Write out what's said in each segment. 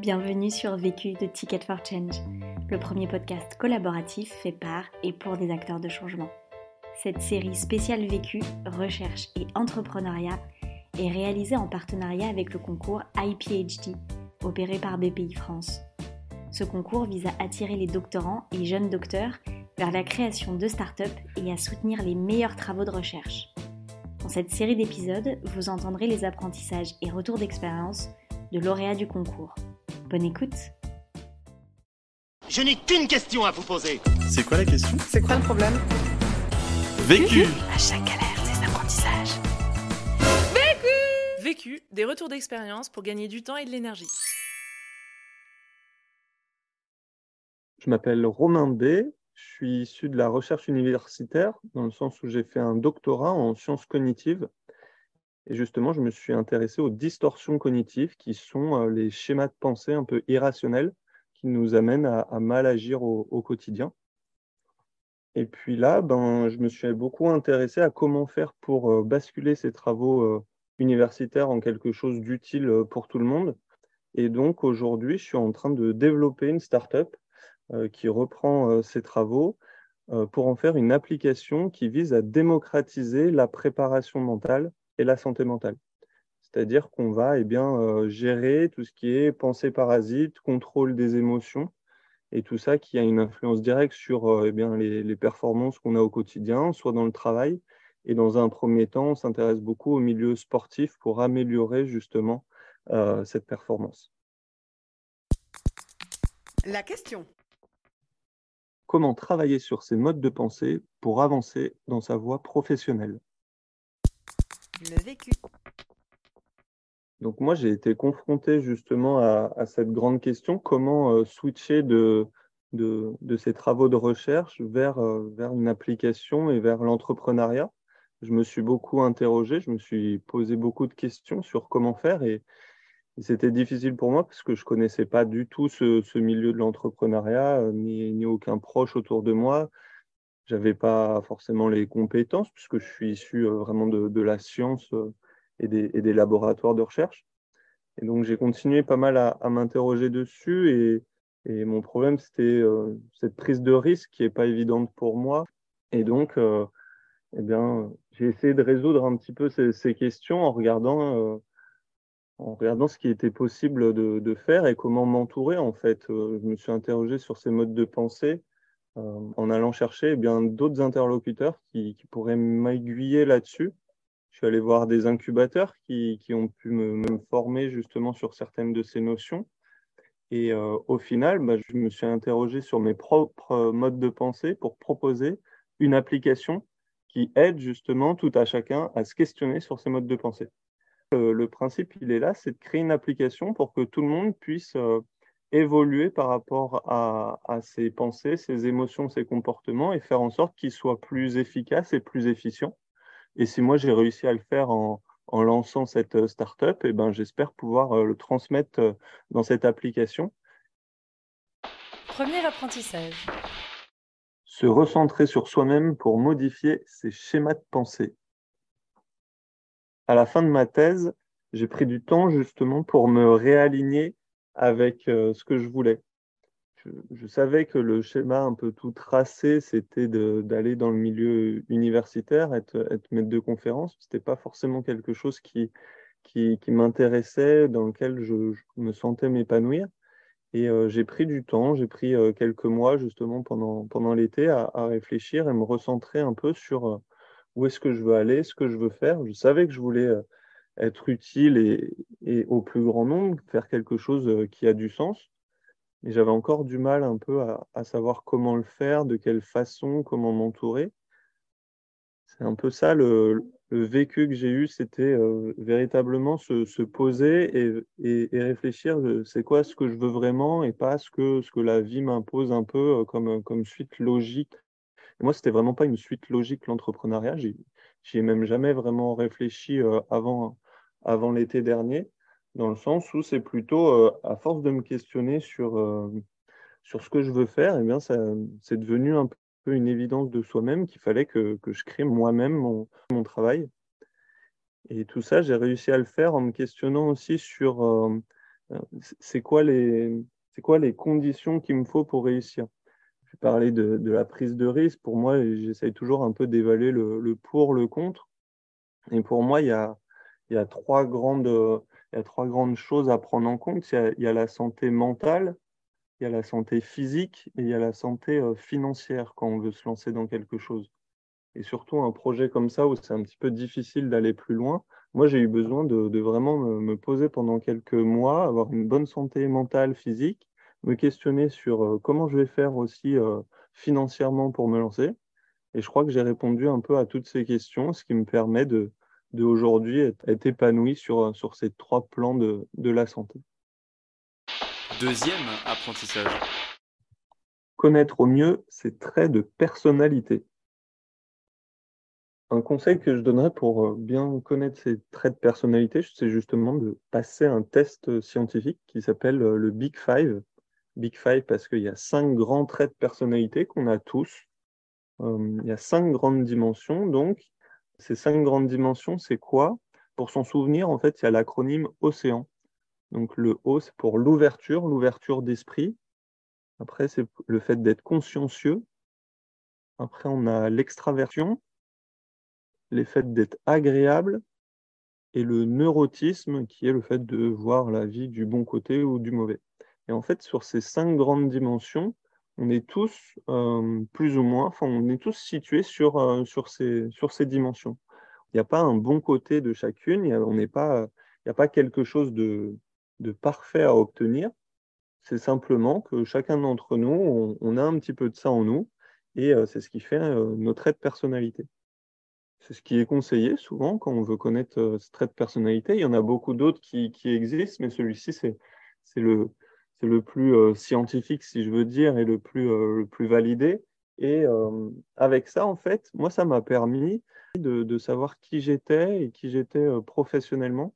Bienvenue sur Vécu de Ticket for Change, le premier podcast collaboratif fait par et pour des acteurs de changement. Cette série spéciale Vécu, recherche et entrepreneuriat est réalisée en partenariat avec le concours IPHD, opéré par BPI France. Ce concours vise à attirer les doctorants et jeunes docteurs vers la création de start-up et à soutenir les meilleurs travaux de recherche. Dans cette série d'épisodes, vous entendrez les apprentissages et retours d'expérience de lauréats du concours. Bonne écoute Je n'ai qu'une question à vous poser. C'est quoi la question? C'est quoi le problème? Vécu À chaque galère, des apprentissages. Vécu, des retours d'expérience pour gagner du temps et de l'énergie. Je m'appelle Romain B. Je suis issu de la recherche universitaire, dans le sens où j'ai fait un doctorat en sciences cognitives. Et justement, je me suis intéressé aux distorsions cognitives, qui sont les schémas de pensée un peu irrationnels qui nous amènent à, mal agir au, quotidien. Et puis là, ben, je me suis beaucoup intéressé à comment faire pour basculer ces travaux universitaires en quelque chose d'utile pour tout le monde. Et donc aujourd'hui, je suis en train de développer une startup qui reprend ces travaux pour en faire une application qui vise à démocratiser la préparation mentale et la santé mentale. C'est-à-dire qu'on va eh bien, gérer tout ce qui est pensée parasite, contrôle des émotions, et tout ça qui a une influence directe sur eh bien, les, les performances qu'on a au quotidien, soit dans le travail, et dans un premier temps, on s'intéresse beaucoup au milieu sportif pour améliorer justement euh, cette performance. La question. Comment travailler sur ces modes de pensée pour avancer dans sa voie professionnelle? Le vécu. Donc moi, j'ai été confronté justement à, cette grande question, comment euh, switcher de, de, ces travaux de recherche vers, euh, vers une application et vers l'entrepreneuriat. Je me suis beaucoup interrogé, je me suis posé beaucoup de questions sur comment faire et, c'était difficile pour moi parce que je connaissais pas du tout ce, ce milieu de l'entrepreneuriat, euh, ni, ni aucun proche autour de moi. J'avais pas forcément les compétences puisque je suis issu euh, vraiment de, de la science euh, et des, et des, laboratoires de recherche. Et donc j'ai continué pas mal à, à m'interroger dessus et, et, mon problème c'était euh, cette prise de risque qui est pas évidente pour moi. Et donc euh, eh bien j'ai essayé de résoudre un petit peu ces, questions en regardant en regardant ce qui était possible de, de faire et comment m'entourer en fait. Je me suis interrogé sur ces modes de pensée en allant chercher eh bien d'autres interlocuteurs qui, pourraient m'aiguiller là-dessus. Je suis allé voir des incubateurs qui, ont pu me, me, former justement sur certaines de ces notions. Et euh, au final, bah, je me suis interrogé sur mes propres modes de pensée pour proposer une application qui aide justement tout à chacun à se questionner sur ces modes de pensée. Euh, le principe, il est là, c'est de créer une application pour que tout le monde puisse euh, évoluer par rapport à, à, ses pensées, ses émotions, ses comportements et faire en sorte qu'ils soient plus efficaces et plus efficients. Et si moi j'ai réussi à le faire en, en lançant cette euh, startup, et ben j'espère pouvoir le transmettre dans cette application. Premier apprentissage. Se recentrer sur soi-même pour modifier ses schémas de pensée à la fin de ma thèse, j'ai pris du temps justement pour me réaligner avec euh, ce que je voulais. Je, savais que le schéma un peu tout tracé, c'était d'aller dans le milieu universitaire, être, maître de conférence. Ce n'était pas forcément quelque chose qui, m'intéressait, dans lequel je, me sentais m'épanouir. Et euh, j'ai pris du temps, j'ai pris euh, quelques mois justement pendant, pendant l'été à, réfléchir et me recentrer un peu sur où est-ce que je veux aller, ce que je veux faire. Je savais que je voulais être utile et, et, au plus grand nombre, faire quelque chose euh, qui a du sens. Mais j'avais encore du mal un peu à, savoir comment le faire, de quelle façon, comment m'entourer. C'est un peu ça le, vécu que j'ai eu, c'était euh, véritablement se, se poser et, et, et réfléchir, c'est quoi ce que je veux vraiment et pas ce que, ce que la vie m'impose un peu comme, comme suite logique moi, c'était vraiment pas une suite logique, l'entrepreneuriat. J'y ai même jamais vraiment réfléchi euh, avant, avant l'été dernier, dans le sens où c'est plutôt, euh, à force de me questionner sur, euh, sur ce que je veux faire, et eh bien, c'est devenu un peu une évidence de soi-même qu'il fallait que, que, je crée moi-même mon, mon, travail. Et tout ça, j'ai réussi à le faire en me questionnant aussi sur c'est quoi, les, quoi les conditions qu'il me faut pour réussir Je parler de, de, la prise de risque. Pour moi, j'essaye toujours un peu d'évaluer le, le, pour, le contre. Et pour moi, il y a, il y a, trois, grandes, il y a trois grandes choses à prendre en compte. Il y a, la santé mentale, il y a la santé physique et il y a la santé financière quand on veut se lancer dans quelque chose. Et surtout un projet comme ça où c'est un petit peu difficile d'aller plus loin, moi, j'ai eu besoin de, vraiment me, poser pendant quelques mois, avoir une bonne santé mentale, physique, me questionner sur euh, comment je vais faire aussi euh, financièrement pour me lancer. Et je crois que j'ai répondu un peu à toutes ces questions, ce qui me permet de, de aujourd'hui être, épanoui sur, sur ces trois plans de, de la santé. Deuxième apprentissage. Connaître au mieux ses traits de personnalité. Un conseil que je donnerais pour euh, bien connaître ses traits de personnalité, c'est justement de passer un test euh, scientifique qui s'appelle euh, le Big Five. Big Five parce qu'il y a cinq grands traits de personnalité qu'on a tous. il y a cinq grandes dimensions. Donc, ces cinq grandes dimensions, c'est quoi? Pour s'en souvenir, en fait, il y a l'acronyme Océan. Donc, le O, c'est pour l'ouverture, l'ouverture d'esprit. Après, c'est le fait d'être consciencieux. Après, on a l'extraversion les faits d'être agréable et le neurotisme qui est le fait de voir la vie du bon côté ou du mauvais. Et en fait, sur ces cinq grandes dimensions, on est tous euh, plus ou moins, enfin, on est tous situés sur, euh, sur, ces, sur ces dimensions. Il n'y a pas un bon côté de chacune, il n'y a, pas, quelque chose de, de parfait à obtenir. C'est simplement que chacun d'entre nous, on, a un petit peu de ça en nous, et euh, c'est ce qui fait notre trait de personnalité. C'est ce qui est conseillé souvent quand on veut connaître ce trait de personnalité. Il y en a beaucoup d'autres qui, existent, mais celui-ci, c'est le, le plus euh, scientifique, si je veux dire, et le plus, euh, le plus validé. Et avec ça, en fait, moi, ça m'a permis de, savoir qui j'étais et qui j'étais professionnellement.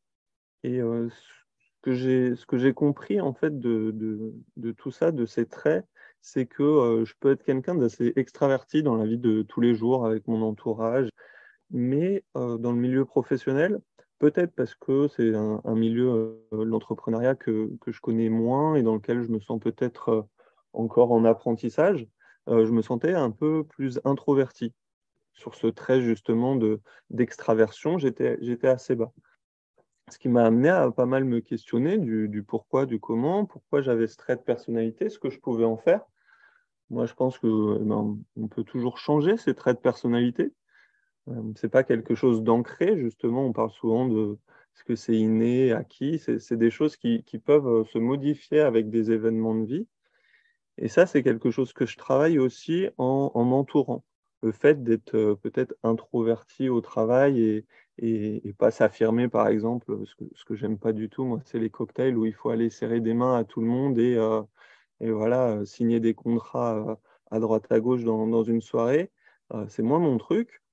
Et ce que j'ai compris, en fait, de, de, de, tout ça, de ces traits, c'est que je peux être quelqu'un d'assez extraverti dans la vie de tous les jours avec mon entourage mais euh, dans le milieu professionnel, peut-être parce que c'est un, milieu, euh, l'entrepreneuriat, que, que, je connais moins et dans lequel je me sens peut-être euh, encore en apprentissage, je me sentais un peu plus introverti. Sur ce trait justement d'extraversion, j'étais assez bas. Ce qui m'a amené à pas mal me questionner du, du pourquoi, du comment, pourquoi j'avais ce trait de personnalité, ce que je pouvais en faire. Moi, je pense que eh ben, on peut toujours changer ces traits de personnalité. Euh, c'est pas quelque chose d'ancré, justement. On parle souvent de ce que c'est inné, acquis. C'est des choses qui, peuvent euh, se modifier avec des événements de vie. Et ça, c'est quelque chose que je travaille aussi en, m'entourant. Le fait d'être euh, peut-être introverti au travail et, et, pas s'affirmer, par exemple, ce que, ce que j'aime pas du tout, moi, c'est les cocktails où il faut aller serrer des mains à tout le monde et, et voilà, signer des contrats à droite à gauche dans, dans une soirée. c'est moins mon truc.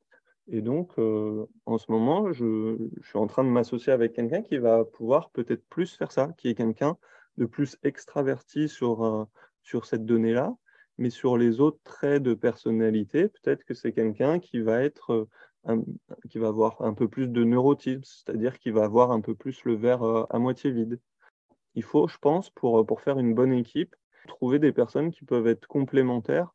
Et donc, euh, en ce moment, je, suis en train de m'associer avec quelqu'un qui va pouvoir peut-être plus faire ça, qui est quelqu'un de plus extraverti sur, euh, sur cette donnée-là, mais sur les autres traits de personnalité, peut-être que c'est quelqu'un qui va euh, qui va avoir un peu plus de neurotisme, c'est-à-dire qui va avoir un peu plus le verre à moitié vide. Il faut, je pense, pour, pour faire une bonne équipe, trouver des personnes qui peuvent être complémentaires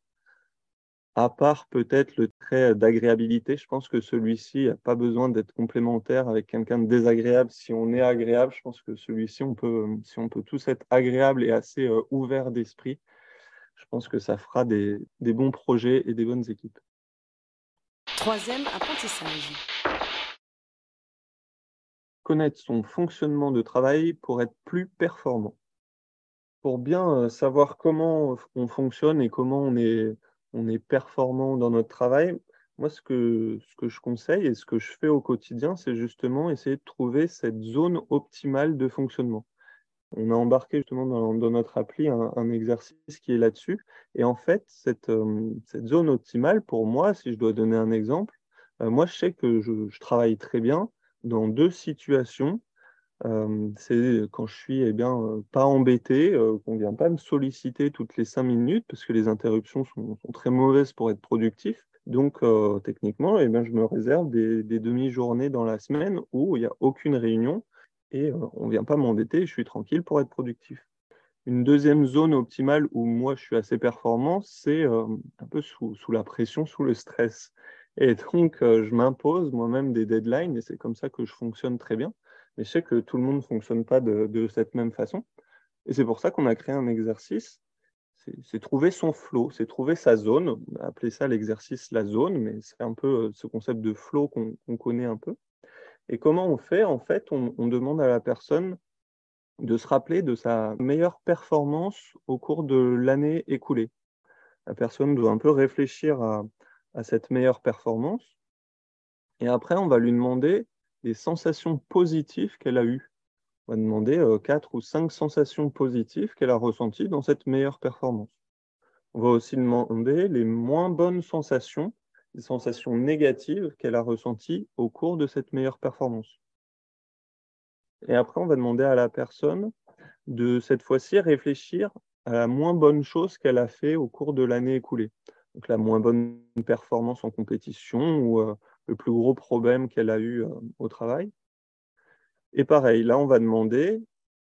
à part peut-être le trait d'agréabilité, je pense que celui-ci n'a pas besoin d'être complémentaire avec quelqu'un de désagréable. Si on est agréable, je pense que celui-ci, on peut, si on peut tous être agréable et assez euh, ouvert d'esprit, je pense que ça fera des, des bons projets et des bonnes équipes. Troisième apprentissage. Connaître son fonctionnement de travail pour être plus performant. Pour bien euh, savoir comment on fonctionne et comment on est on est performant dans notre travail, moi, ce que, je conseille et ce que je fais au quotidien, c'est justement essayer de trouver cette zone optimale de fonctionnement. On a embarqué justement dans, notre appli un, exercice qui est là-dessus. Et en fait, cette, euh, cette, zone optimale, pour moi, si je dois donner un exemple, euh, moi, je sais que je, travaille très bien dans deux situations c'est quand je suis eh bien, pas embêté, qu'on ne vient pas me solliciter toutes les cinq minutes, parce que les interruptions sont, très mauvaises pour être productif. Donc, techniquement, eh bien, je me réserve des, demi-journées dans la semaine où il n'y a aucune réunion et on ne vient pas m'embêter, je suis tranquille pour être productif. Une deuxième zone optimale où moi je suis assez performant, c'est un peu sous, la pression, sous le stress. Et donc, je m'impose moi-même des deadlines et c'est comme ça que je fonctionne très bien. Mais je sais que tout le monde ne fonctionne pas de, cette même façon. Et c'est pour ça qu'on a créé un exercice. C'est trouver son flow, c'est trouver sa zone. On a appelé ça l'exercice la zone, mais c'est un peu ce concept de flow qu'on connaît un peu. Et comment on fait? En fait, on, demande à la personne de se rappeler de sa meilleure performance au cours de l'année écoulée. La personne doit un peu réfléchir à cette meilleure performance. Et après, on va lui demander les sensations positives qu'elle a eues. On va demander euh, quatre ou cinq sensations positives qu'elle a ressenties dans cette meilleure performance. On va aussi demander les moins bonnes sensations, les sensations négatives qu'elle a ressenties au cours de cette meilleure performance. Et après, on va demander à la personne de cette fois-ci réfléchir à la moins bonne chose qu'elle a fait au cours de l'année écoulée. Donc la moins bonne performance en compétition ou euh, le plus gros problème qu'elle a eu euh, au travail. Et pareil, là, on va demander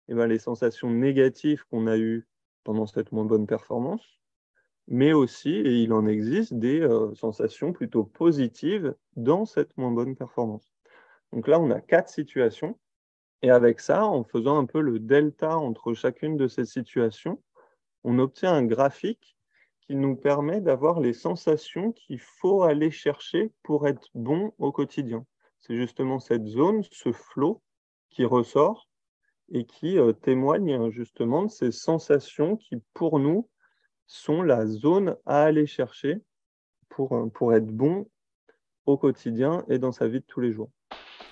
eh ben, les sensations négatives qu'on a eues pendant cette moins bonne performance, mais aussi, et il en existe, des euh, sensations plutôt positives dans cette moins bonne performance. Donc là, on a quatre situations. Et avec ça, en faisant un peu le delta entre chacune de ces situations, on obtient un graphique qui nous permet d'avoir les sensations qu'il faut aller chercher pour être bon au quotidien. C'est justement cette zone, ce flot qui ressort et qui euh, témoigne justement de ces sensations qui, pour nous, sont la zone à aller chercher pour, euh, pour être bon au quotidien et dans sa vie de tous les jours.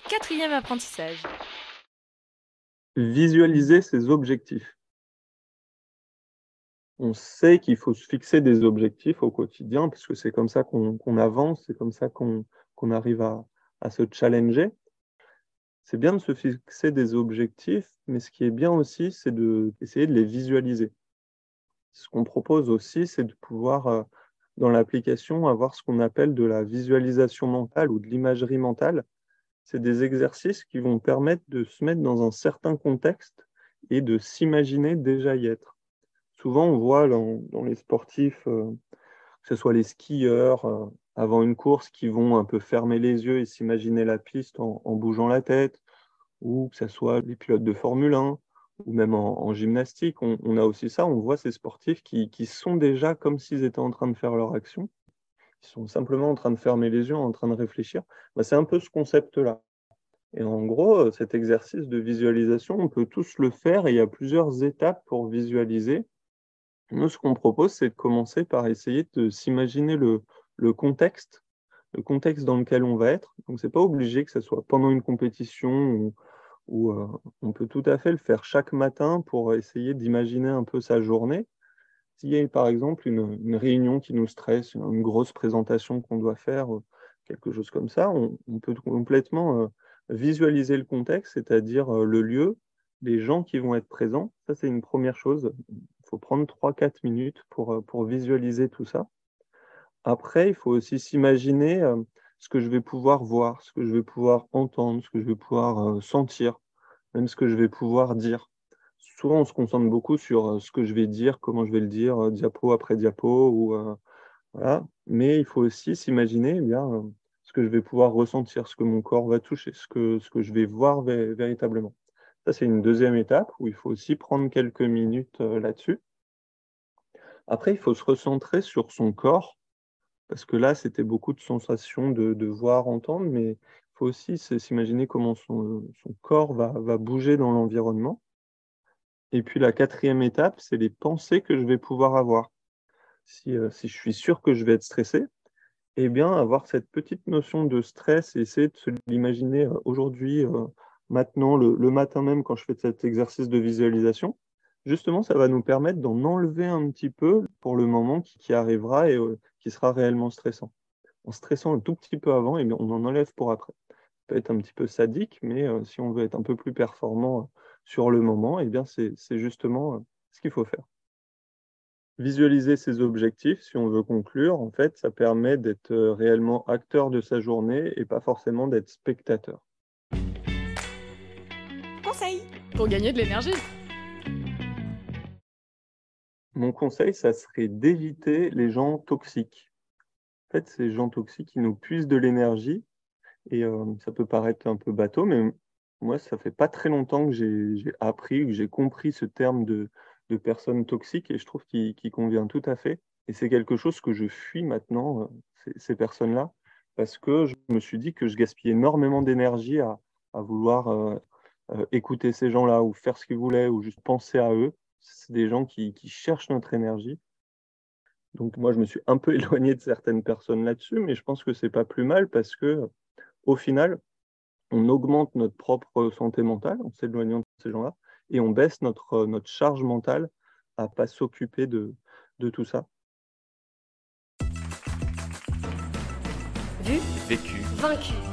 Quatrième apprentissage. Visualiser ses objectifs on sait qu'il faut se fixer des objectifs au quotidien, parce que c'est comme ça qu'on avance, c'est comme ça qu'on arrive à, se challenger. C'est bien de se fixer des objectifs, mais ce qui est bien aussi, c'est d'essayer de, les visualiser. Ce qu'on propose aussi, c'est de pouvoir, euh, dans l'application, avoir ce qu'on appelle de la visualisation mentale ou de l'imagerie mentale. C'est des exercices qui vont permettre de se mettre dans un certain contexte et de s'imaginer déjà y être souvent, on voit dans, les sportifs, euh, que ce soit les skieurs, euh, avant une course, qui vont un peu fermer les yeux et s'imaginer la piste en, bougeant la tête, ou que ce soit les pilotes de Formule 1, ou même en, gymnastique. On, a aussi ça, on voit ces sportifs qui, sont déjà comme s'ils étaient en train de faire leur action. Ils sont simplement en train de fermer les yeux, en train de réfléchir. Bah, c'est un peu ce concept-là. Et en gros, euh, cet exercice de visualisation, on peut tous le faire et il y a plusieurs étapes pour visualiser. Nous, ce qu'on propose, c'est de commencer par essayer de s'imaginer le, contexte, le contexte dans lequel on va être. Donc, ce n'est pas obligé que ce soit pendant une compétition ou, euh, on peut tout à fait le faire chaque matin pour essayer d'imaginer un peu sa journée. S'il y a par exemple une, réunion qui nous stresse, une grosse présentation qu'on doit faire, euh, quelque chose comme ça, on, peut complètement euh, visualiser le contexte, c'est-à-dire le lieu, les gens qui vont être présents. Ça, c'est une première chose faut prendre 3-4 minutes pour, euh, pour visualiser tout ça. Après, il faut aussi s'imaginer euh, ce que je vais pouvoir voir, ce que je vais pouvoir entendre, ce que je vais pouvoir euh, sentir, même ce que je vais pouvoir dire. Souvent, on se concentre beaucoup sur ce que je vais dire, comment je vais le dire, diapo après diapo, ou voilà. Mais il faut aussi s'imaginer eh ce que je vais pouvoir ressentir, ce que mon corps va toucher, ce que, ce que je vais voir véritablement. Ça, c'est une deuxième étape où il faut aussi prendre quelques minutes euh, là-dessus. Après, il faut se recentrer sur son corps, parce que là, c'était beaucoup de sensations de, voir, entendre, mais il faut aussi s'imaginer comment son, corps va, bouger dans l'environnement. Et puis la quatrième étape, c'est les pensées que je vais pouvoir avoir. Si, euh, si je suis sûr que je vais être stressé, eh bien, avoir cette petite notion de stress et essayer de l'imaginer euh, aujourd'hui maintenant, le, matin même, quand je fais cet exercice de visualisation, justement, ça va nous permettre d'en enlever un petit peu pour le moment qui, arrivera et euh, qui sera réellement stressant. En stressant un tout petit peu avant, et eh on en enlève pour après. Ça peut être un petit peu sadique, mais euh, si on veut être un peu plus performant euh, sur le moment, et eh bien c'est justement ce qu'il faut faire. Visualiser ses objectifs, si on veut conclure, en fait, ça permet d'être réellement acteur de sa journée et pas forcément d'être spectateur Pour gagner de l'énergie. Mon conseil, ça serait d'éviter les gens toxiques. En fait, ces gens toxiques, ils nous puissent de l'énergie. Et euh, ça peut paraître un peu bateau, mais moi, ça fait pas très longtemps que j'ai appris, que j'ai compris ce terme de, de personnes toxiques et je trouve qu'il convient tout à fait. Et c'est quelque chose que je fuis maintenant, euh, ces, personnes-là, parce que je me suis dit que je gaspillais énormément d'énergie à, à, vouloir euh, écouter ces gens-là ou faire ce qu'ils voulaient ou juste penser à eux c'est des gens qui, cherchent notre énergie. Donc moi, je me suis un peu éloigné de certaines personnes là-dessus, mais je pense que c'est pas plus mal parce que au final, on augmente notre propre santé mentale en s'éloignant de ces gens-là et on baisse notre, notre charge mentale à pas s'occuper de, de tout ça. Vu, vécu, vaincu.